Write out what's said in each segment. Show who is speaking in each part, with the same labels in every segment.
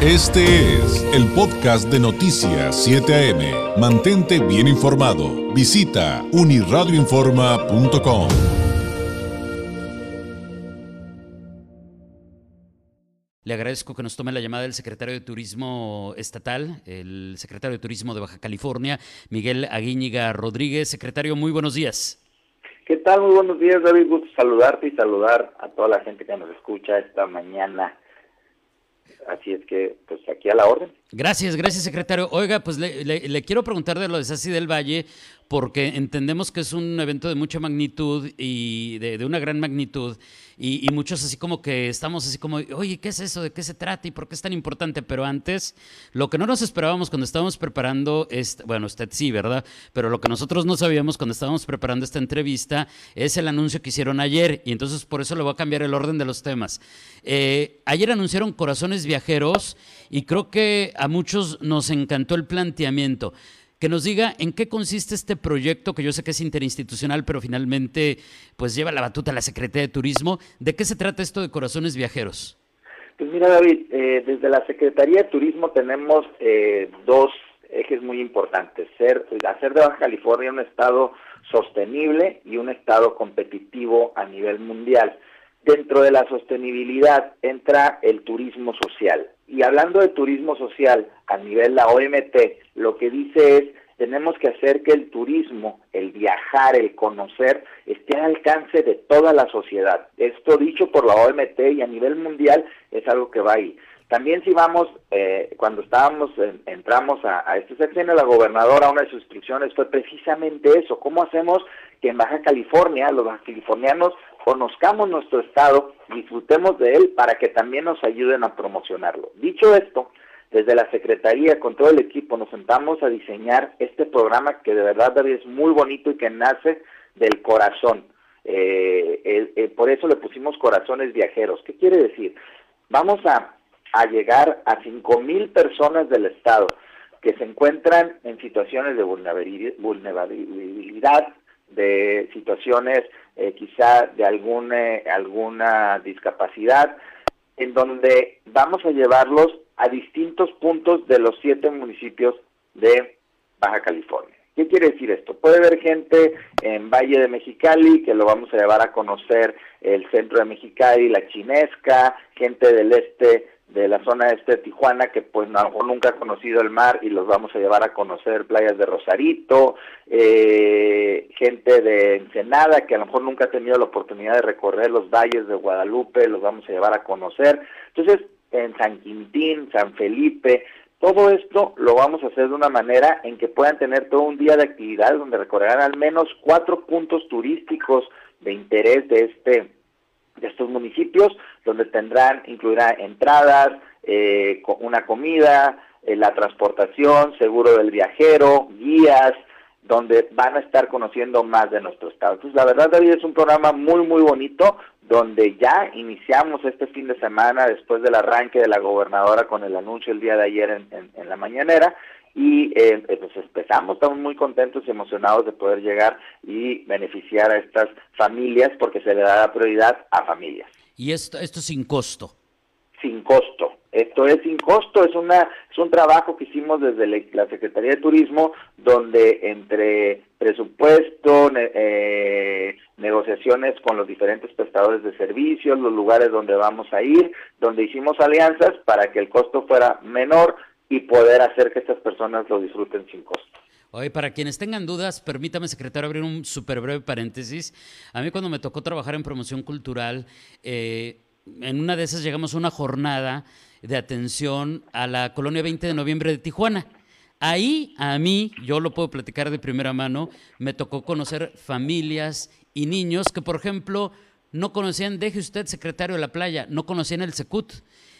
Speaker 1: Este es el podcast de Noticias 7 AM. Mantente bien informado. Visita uniradioinforma.com.
Speaker 2: Le agradezco que nos tome la llamada el secretario de Turismo Estatal, el secretario de Turismo de Baja California, Miguel Aguíñiga Rodríguez. Secretario, muy buenos días.
Speaker 3: ¿Qué tal? Muy buenos días, David. Gusto saludarte y saludar a toda la gente que nos escucha esta mañana Así es que, pues aquí a la orden.
Speaker 2: Gracias, gracias, secretario. Oiga, pues le, quiero preguntar de lo de Sassi del Valle, porque entendemos que es un evento de mucha magnitud y de, una gran magnitud, y, muchos así como que estamos así como, oye, ¿qué es eso? ¿De qué se trata? ¿Y por qué es tan importante? Pero antes, lo que no nos esperábamos cuando estábamos preparando, este, bueno, usted sí, ¿verdad? Pero lo que nosotros no sabíamos cuando estábamos preparando esta entrevista es el anuncio que hicieron ayer, y entonces por eso le voy a cambiar el orden de los temas. Eh, ayer anunciaron Corazones Viajeros, y creo que a muchos nos encantó el planteamiento que nos diga en qué consiste este proyecto, que yo sé que es interinstitucional, pero finalmente pues lleva la batuta a la Secretaría de Turismo. ¿De qué se trata esto de Corazones Viajeros?
Speaker 3: Pues mira, David, eh, desde la Secretaría de Turismo tenemos eh, dos ejes muy importantes. Ser, hacer de Baja California un estado sostenible y un estado competitivo a nivel mundial. Dentro de la sostenibilidad entra el turismo social. Y hablando de turismo social a nivel la OMT, lo que dice es, tenemos que hacer que el turismo, el viajar, el conocer, esté al alcance de toda la sociedad. Esto dicho por la OMT y a nivel mundial es algo que va ahí. También si vamos, eh, cuando estábamos, entramos a, a este sexenio, la gobernadora, una de sus instrucciones fue precisamente eso, cómo hacemos que en Baja California, los californianos, conozcamos nuestro estado, disfrutemos de él para que también nos ayuden a promocionarlo. Dicho esto, desde la Secretaría, con todo el equipo, nos sentamos a diseñar este programa que de verdad es muy bonito y que nace del corazón. Eh, eh, por eso le pusimos corazones viajeros. ¿Qué quiere decir? Vamos a, a llegar a cinco mil personas del Estado que se encuentran en situaciones de vulnerabilidad, de situaciones eh, quizá de algún, eh, alguna discapacidad, en donde vamos a llevarlos a distintos puntos de los siete municipios de Baja California. ¿Qué quiere decir esto? Puede haber gente en Valle de Mexicali que lo vamos a llevar a conocer el centro de Mexicali, la chinesca, gente del este de la zona este de Tijuana que pues no, nunca ha conocido el mar y los vamos a llevar a conocer playas de Rosarito, eh, gente de Ensenada que a lo mejor nunca ha tenido la oportunidad de recorrer los valles de Guadalupe, los vamos a llevar a conocer. Entonces, en San Quintín, San Felipe, todo esto lo vamos a hacer de una manera en que puedan tener todo un día de actividad donde recorrerán al menos cuatro puntos turísticos de interés de este de estos municipios, donde tendrán, incluirá entradas, eh, una comida, eh, la transportación, seguro del viajero, guías, donde van a estar conociendo más de nuestro estado. Entonces, la verdad, David, es un programa muy, muy bonito, donde ya iniciamos este fin de semana, después del arranque de la gobernadora con el anuncio el día de ayer en, en la mañanera, y eh, pues empezamos, estamos muy contentos y emocionados de poder llegar y beneficiar a estas familias porque se le da la prioridad a familias.
Speaker 2: ¿Y esto, esto sin costo?
Speaker 3: Sin costo. Esto es sin costo, es una es un trabajo que hicimos desde la Secretaría de Turismo, donde entre presupuesto, eh, negociaciones con los diferentes prestadores de servicios, los lugares donde vamos a ir, donde hicimos alianzas para que el costo fuera menor, y poder hacer que estas personas lo disfruten sin costo.
Speaker 2: Oye, para quienes tengan dudas, permítame, secretario, abrir un súper breve paréntesis. A mí cuando me tocó trabajar en promoción cultural, eh, en una de esas llegamos a una jornada de atención a la colonia 20 de noviembre de Tijuana. Ahí a mí, yo lo puedo platicar de primera mano, me tocó conocer familias y niños que, por ejemplo, no conocían, deje usted, secretario de la playa, no conocían el Secut.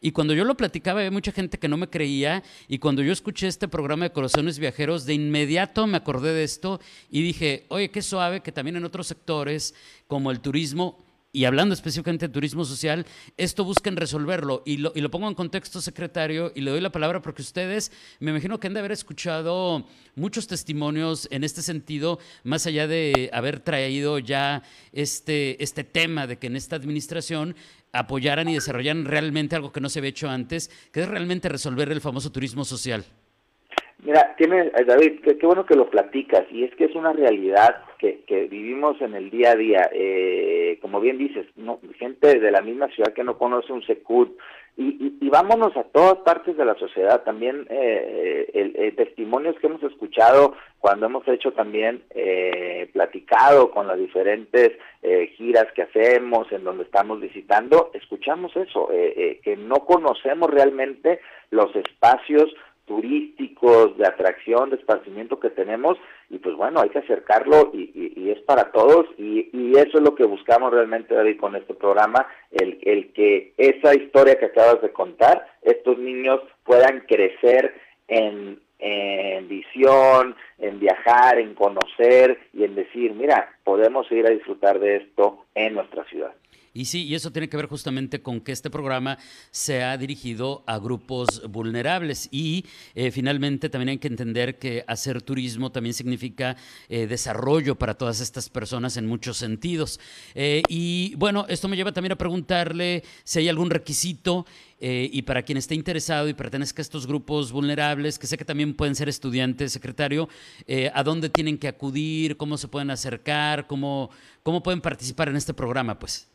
Speaker 2: Y cuando yo lo platicaba, había mucha gente que no me creía. Y cuando yo escuché este programa de Corazones Viajeros, de inmediato me acordé de esto y dije, oye, qué suave que también en otros sectores, como el turismo, y hablando específicamente de turismo social, esto busquen resolverlo. Y lo, y lo pongo en contexto, secretario, y le doy la palabra porque ustedes, me imagino que han de haber escuchado muchos testimonios en este sentido, más allá de haber traído ya este, este tema de que en esta administración apoyaran y desarrollaran realmente algo que no se había hecho antes, que es realmente resolver el famoso turismo social.
Speaker 3: Mira, tiene, eh, David, qué, bueno que lo platicas, y es que es una realidad que, que vivimos en el día a día. Eh, como bien dices, no, gente de la misma ciudad que no conoce un Secut, y, y, vámonos a todas partes de la sociedad, también eh, el, testimonios que hemos escuchado cuando hemos hecho también, eh, platicado con las diferentes giras que hacemos, en donde estamos visitando, escuchamos eso, que no conocemos realmente los espacios turísticos, de atracción, de esparcimiento que tenemos y pues bueno, hay que acercarlo y, es para todos y, eso es lo que buscamos realmente David con este programa, el, el que esa historia que acabas de contar, estos niños puedan crecer en, en visión, en viajar, en conocer y en decir, mira, podemos ir a disfrutar de esto en nuestra ciudad.
Speaker 2: Y sí, y eso tiene que ver justamente con que este programa se ha dirigido a grupos vulnerables y eh, finalmente también hay que entender que hacer turismo también significa eh, desarrollo para todas estas personas en muchos sentidos. Eh, y bueno, esto me lleva también a preguntarle si hay algún requisito y para quien esté interesado y pertenezca a estos grupos vulnerables, que sé que también pueden ser estudiantes, secretario, ¿a dónde tienen que acudir? ¿Cómo se pueden acercar? ¿Cómo, cómo pueden participar en este programa? Pues.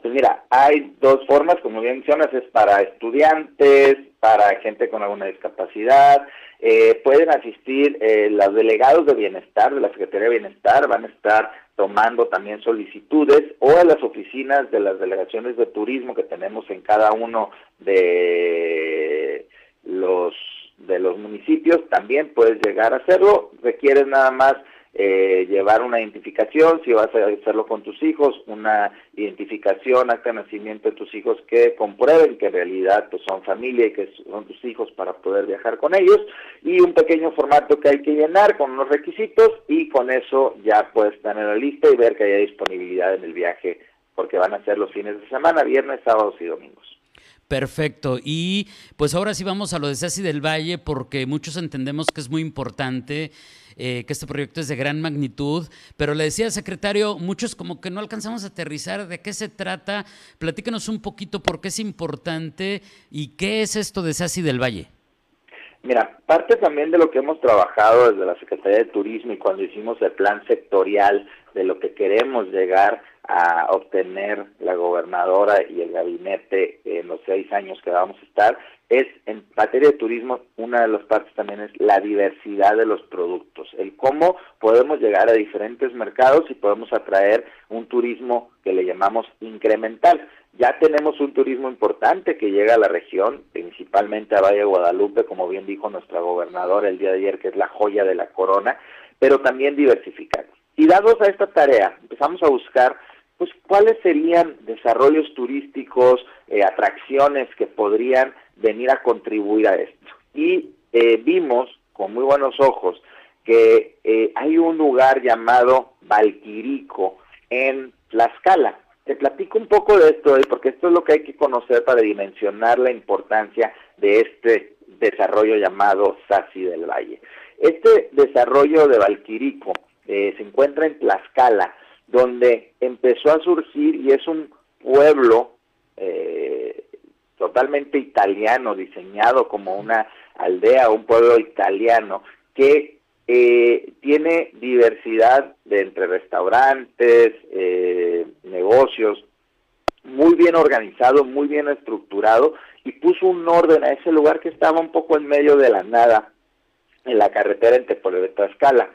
Speaker 3: Pues mira, hay dos formas, como bien mencionas, es para estudiantes, para gente con alguna discapacidad. Eh, pueden asistir eh, los delegados de bienestar, de la Secretaría de Bienestar, van a estar tomando también solicitudes o a las oficinas de las delegaciones de turismo que tenemos en cada uno de los de los municipios, también puedes llegar a hacerlo. Requieres nada más eh, llevar una identificación, si vas a hacerlo con tus hijos, una identificación, acta de nacimiento de tus hijos que comprueben que en realidad pues, son familia y que son tus hijos para poder viajar con ellos, y un pequeño formato que hay que llenar con unos requisitos y con eso ya puedes estar en la lista y ver que haya disponibilidad en el viaje, porque van a ser los fines de semana, viernes, sábados y domingos.
Speaker 2: Perfecto. Y pues ahora sí vamos a lo de Ceci del Valle, porque muchos entendemos que es muy importante eh, que este proyecto es de gran magnitud, pero le decía, secretario, muchos como que no alcanzamos a aterrizar de qué se trata. Platícanos un poquito por qué es importante y qué es esto de Sasi del Valle.
Speaker 3: Mira, parte también de lo que hemos trabajado desde la Secretaría de Turismo y cuando hicimos el plan sectorial de lo que queremos llegar a obtener la gobernadora y el gabinete en los seis años que vamos a estar, es en materia de turismo, una de las partes también es la diversidad de los productos, el cómo podemos llegar a diferentes mercados y podemos atraer un turismo que le llamamos incremental. Ya tenemos un turismo importante que llega a la región, principalmente a Valle de Guadalupe, como bien dijo nuestra gobernadora el día de ayer, que es la joya de la corona, pero también diversificar. Y dados a esta tarea, empezamos a buscar pues cuáles serían desarrollos turísticos, eh, atracciones que podrían venir a contribuir a esto. Y eh, vimos con muy buenos ojos que eh, hay un lugar llamado Valquirico en Tlaxcala. Te platico un poco de esto, porque esto es lo que hay que conocer para dimensionar la importancia de este desarrollo llamado Sasi del Valle. Este desarrollo de Valquirico se encuentra en Tlaxcala, donde empezó a surgir y es un pueblo eh, totalmente italiano, diseñado como una aldea, un pueblo italiano, que eh, tiene diversidad de entre restaurantes, eh, negocios, muy bien organizado, muy bien estructurado y puso un orden a ese lugar que estaba un poco en medio de la nada en la carretera entre Pueblo de Tlaxcala.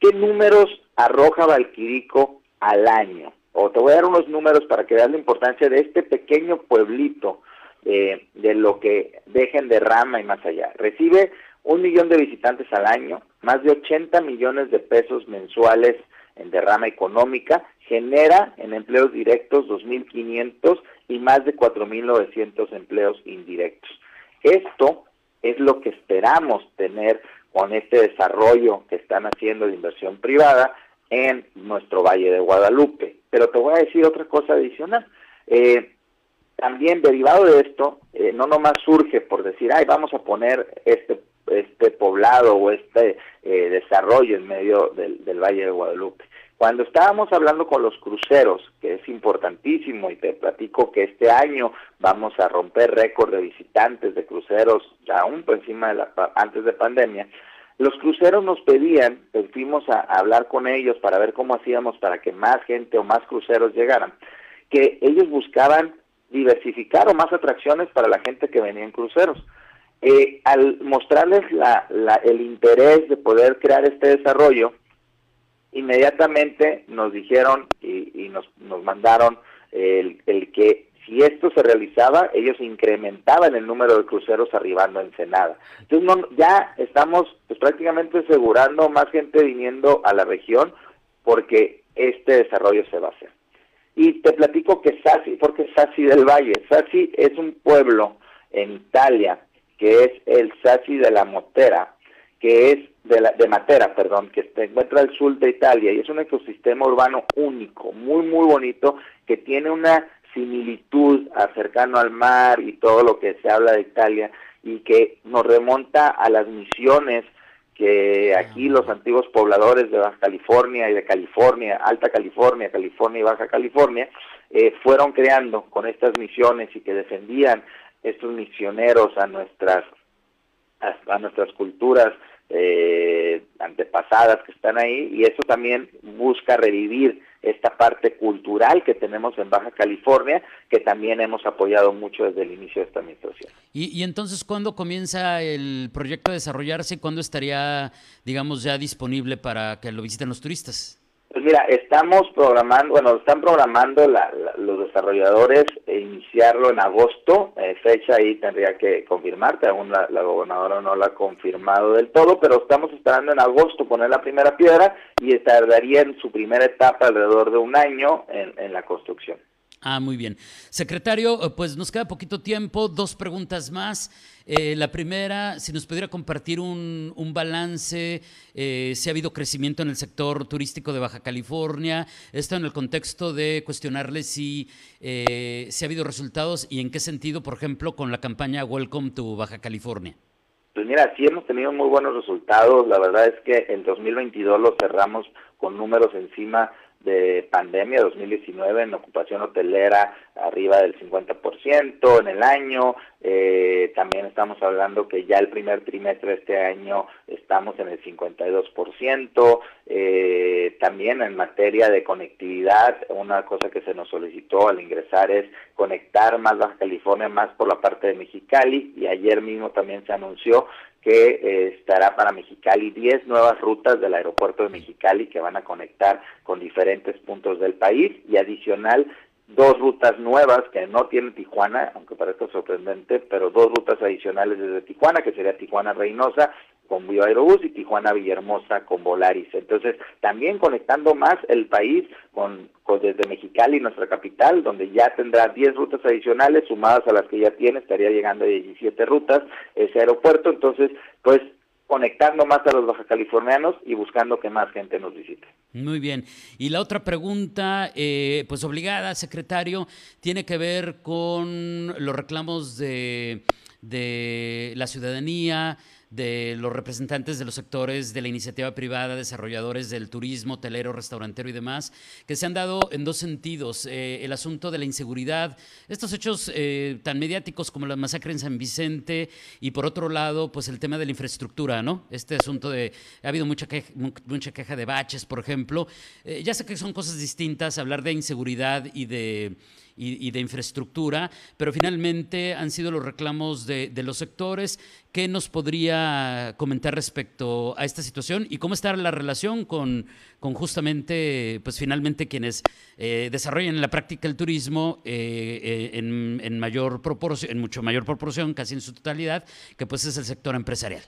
Speaker 3: ¿Qué números arroja Valquirico al año. O te voy a dar unos números para que veas la importancia de este pequeño pueblito, eh, de lo que dejen de rama y más allá. Recibe un millón de visitantes al año, más de 80 millones de pesos mensuales en derrama económica, genera en empleos directos 2.500 y más de 4.900 empleos indirectos. Esto es lo que esperamos tener con este desarrollo que están haciendo de inversión privada en nuestro Valle de Guadalupe. Pero te voy a decir otra cosa adicional. Eh, también derivado de esto, eh, no nomás surge por decir, ay, vamos a poner este, este poblado o este eh, desarrollo en medio del, del Valle de Guadalupe. Cuando estábamos hablando con los cruceros, que es importantísimo, y te platico que este año vamos a romper récord de visitantes de cruceros, aún por encima de la, antes de pandemia, los cruceros nos pedían, pues fuimos a, hablar con ellos para ver cómo hacíamos para que más gente o más cruceros llegaran, que ellos buscaban diversificar o más atracciones para la gente que venía en cruceros. Eh, al mostrarles la, la, el interés de poder crear este desarrollo, inmediatamente nos dijeron y, nos, nos mandaron el, el, que si esto se realizaba, ellos incrementaban el número de cruceros arribando a Ensenada. Entonces no, ya estamos pues, prácticamente asegurando más gente viniendo a la región porque este desarrollo se va a hacer. Y te platico que Sassi, porque Sassi del Valle, Sassi es un pueblo en Italia que es el Sassi de la Motera, que es de, la, de Matera, perdón, que se encuentra al sur de Italia y es un ecosistema urbano único, muy, muy bonito, que tiene una similitud cercano al mar y todo lo que se habla de Italia y que nos remonta a las misiones que aquí los antiguos pobladores de Baja California y de California, Alta California, California y Baja California, eh, fueron creando con estas misiones y que defendían estos misioneros a nuestras a, nuestras culturas eh, antepasadas que están ahí y eso también busca revivir esta parte cultural que tenemos en Baja California, que también hemos apoyado mucho desde el inicio de esta administración.
Speaker 2: ¿Y, y entonces cuándo comienza el proyecto a desarrollarse y cuándo estaría, digamos, ya disponible para que lo visiten los turistas?
Speaker 3: Pues mira, estamos programando, bueno, están programando la, la, los desarrolladores e iniciarlo en agosto, eh, fecha ahí tendría que confirmarte, aún la, la, gobernadora no la ha confirmado del todo, pero estamos esperando en agosto poner la primera piedra y tardaría en su primera etapa alrededor de un año en, en la construcción.
Speaker 2: Ah, muy bien. Secretario, eh, pues nos queda poquito tiempo, dos preguntas más. Eh, la primera, si nos pudiera compartir un, un balance, eh, si ha habido crecimiento en el sector turístico de Baja California, esto en el contexto de cuestionarle si, eh, si ha habido resultados y en qué sentido, por ejemplo, con la campaña Welcome to Baja California.
Speaker 3: Pues mira, sí hemos tenido muy buenos resultados. La verdad es que en 2022 lo cerramos con números encima de pandemia 2019 en ocupación hotelera arriba del 50% en el año. Eh, también estamos hablando que ya el primer trimestre de este año estamos en el 52%. Eh, también en materia de conectividad, una cosa que se nos solicitó al ingresar es conectar más Baja California, más por la parte de Mexicali. Y ayer mismo también se anunció que eh, estará para Mexicali 10 nuevas rutas del aeropuerto de Mexicali que van a conectar con diferentes puntos del país y adicional dos rutas nuevas que no tiene Tijuana, aunque parezca sorprendente, pero dos rutas adicionales desde Tijuana, que sería Tijuana Reynosa con Bio Aerobús y Tijuana Villahermosa con Volaris. Entonces, también conectando más el país con, desde Mexicali, nuestra capital, donde ya tendrá 10 rutas adicionales sumadas a las que ya tiene, estaría llegando a 17 rutas ese aeropuerto. Entonces, pues conectando más a los baja californianos y buscando que más gente nos visite.
Speaker 2: Muy bien. Y la otra pregunta, eh, pues obligada, secretario, tiene que ver con los reclamos de, de la ciudadanía, de los representantes de los sectores de la iniciativa privada, desarrolladores del turismo, hotelero, restaurantero y demás, que se han dado en dos sentidos. Eh, el asunto de la inseguridad, estos hechos eh, tan mediáticos como la masacre en San Vicente y por otro lado, pues el tema de la infraestructura, ¿no? Este asunto de, ha habido mucha queja, mucha queja de baches, por ejemplo. Eh, ya sé que son cosas distintas, hablar de inseguridad y de y, de infraestructura, pero finalmente han sido los reclamos de, de, los sectores. ¿Qué nos podría comentar respecto a esta situación y cómo está la relación con, con justamente, pues finalmente quienes eh, desarrollan en la práctica el turismo eh, eh, en, en, mayor proporción, en mucho mayor proporción, casi en su totalidad, que pues es el sector empresarial?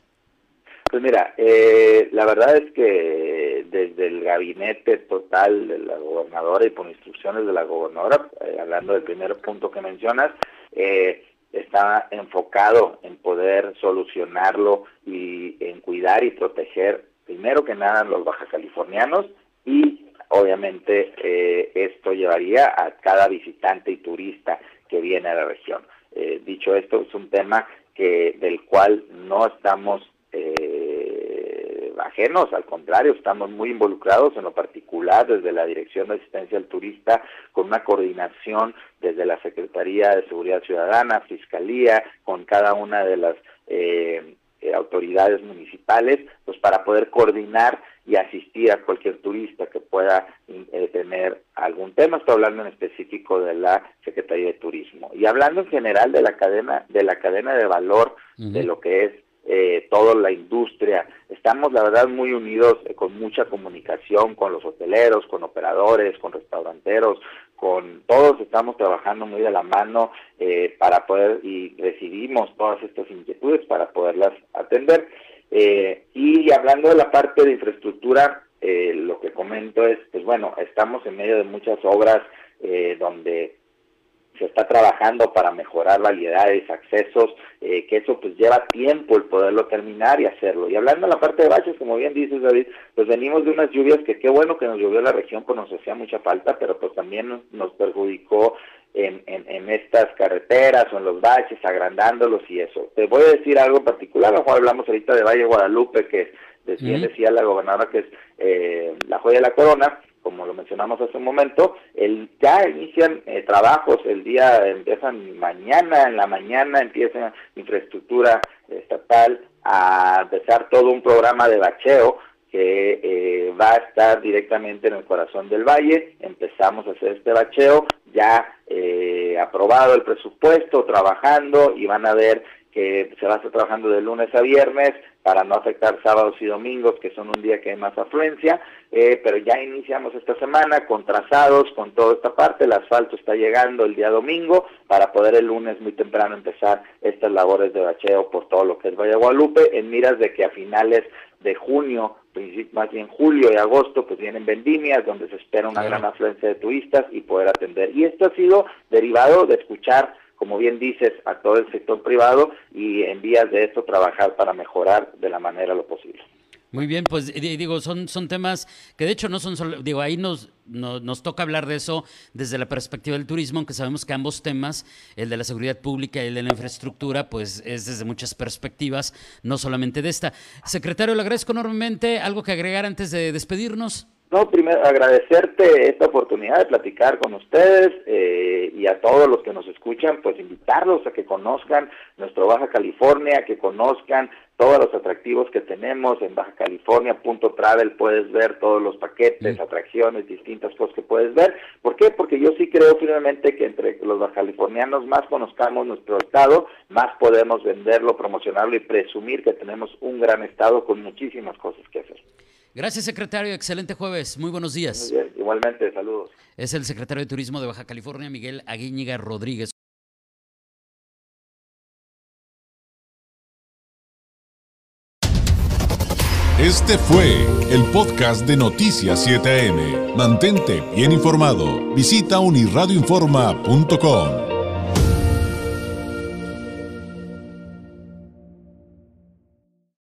Speaker 3: Pues mira, eh, la verdad es que desde el gabinete total de la gobernadora y por instrucciones de la gobernadora, eh, hablando del primer punto que mencionas, eh, está enfocado en poder solucionarlo y en cuidar y proteger, primero que nada, los baja californianos y obviamente eh, esto llevaría a cada visitante y turista que viene a la región. Eh, dicho esto, es un tema que del cual no estamos eh, ajenos, al contrario, estamos muy involucrados en lo particular desde la Dirección de Asistencia al Turista, con una coordinación desde la Secretaría de Seguridad Ciudadana, Fiscalía, con cada una de las eh, eh, autoridades municipales, pues para poder coordinar y asistir a cualquier turista que pueda eh, tener algún tema. Estoy hablando en específico de la Secretaría de Turismo y hablando en general de la cadena de la cadena de valor de lo que es eh, toda la industria. Estamos, la verdad, muy unidos eh, con mucha comunicación con los hoteleros, con operadores, con restauranteros, con todos estamos trabajando muy de la mano eh, para poder y recibimos todas estas inquietudes para poderlas atender. Eh, y hablando de la parte de infraestructura, lo que comento es, pues bueno, estamos en medio de muchas obras donde se está trabajando para mejorar validades, accesos, eh, que eso pues lleva tiempo el poderlo terminar y hacerlo. Y hablando de la parte de baches, como bien dices David, pues venimos de unas lluvias que qué bueno que nos llovió la región, pues nos hacía mucha falta, pero pues también nos, perjudicó en, en, estas carreteras o en los baches, agrandándolos y eso. Te voy a decir algo en particular, a hablamos ahorita de Valle Guadalupe, que decía, decía la gobernadora que es eh, la joya de la corona, como lo mencionamos hace un momento, el, ya inician eh, trabajos, el día empiezan mañana, en la mañana empieza infraestructura estatal a empezar todo un programa de bacheo que eh, va a estar directamente en el corazón del valle. Empezamos a hacer este bacheo, ya eh, aprobado el presupuesto, trabajando y van a ver que se va a estar trabajando de lunes a viernes para no afectar sábados y domingos, que son un día que hay más afluencia, eh, pero ya iniciamos esta semana con trazados, con toda esta parte, el asfalto está llegando el día domingo para poder el lunes muy temprano empezar estas labores de bacheo por todo lo que es Valle Guadalupe, en miras de que a finales de junio, más bien julio y agosto, pues vienen vendimias donde se espera una gran afluencia de turistas y poder atender. Y esto ha sido derivado de escuchar como bien dices, a todo el sector privado y en vías de esto trabajar para mejorar de la manera lo posible.
Speaker 2: Muy bien, pues digo, son, son temas que de hecho no son solo, digo, ahí nos, nos toca hablar de eso desde la perspectiva del turismo, aunque sabemos que ambos temas, el de la seguridad pública y el de la infraestructura, pues es desde muchas perspectivas, no solamente de esta. Secretario, le agradezco enormemente. ¿Algo que agregar antes de despedirnos?
Speaker 3: No, primero agradecerte esta oportunidad de platicar con ustedes eh, y a todos los que nos escuchan, pues invitarlos a que conozcan nuestro Baja California, que conozcan todos los atractivos que tenemos en Baja California, punto travel, puedes ver todos los paquetes, atracciones, distintas cosas que puedes ver. ¿Por qué? Porque yo sí creo firmemente que entre los bajacalifornianos más conozcamos nuestro estado, más podemos venderlo, promocionarlo y presumir que tenemos un gran estado con muchísimas cosas que hacer.
Speaker 2: Gracias, secretario. Excelente jueves. Muy buenos días.
Speaker 3: Igualmente, saludos.
Speaker 2: Es el secretario de Turismo de Baja California, Miguel Aguíñiga Rodríguez.
Speaker 1: Este fue el podcast de Noticias 7am. Mantente bien informado. Visita unirradioinforma.com.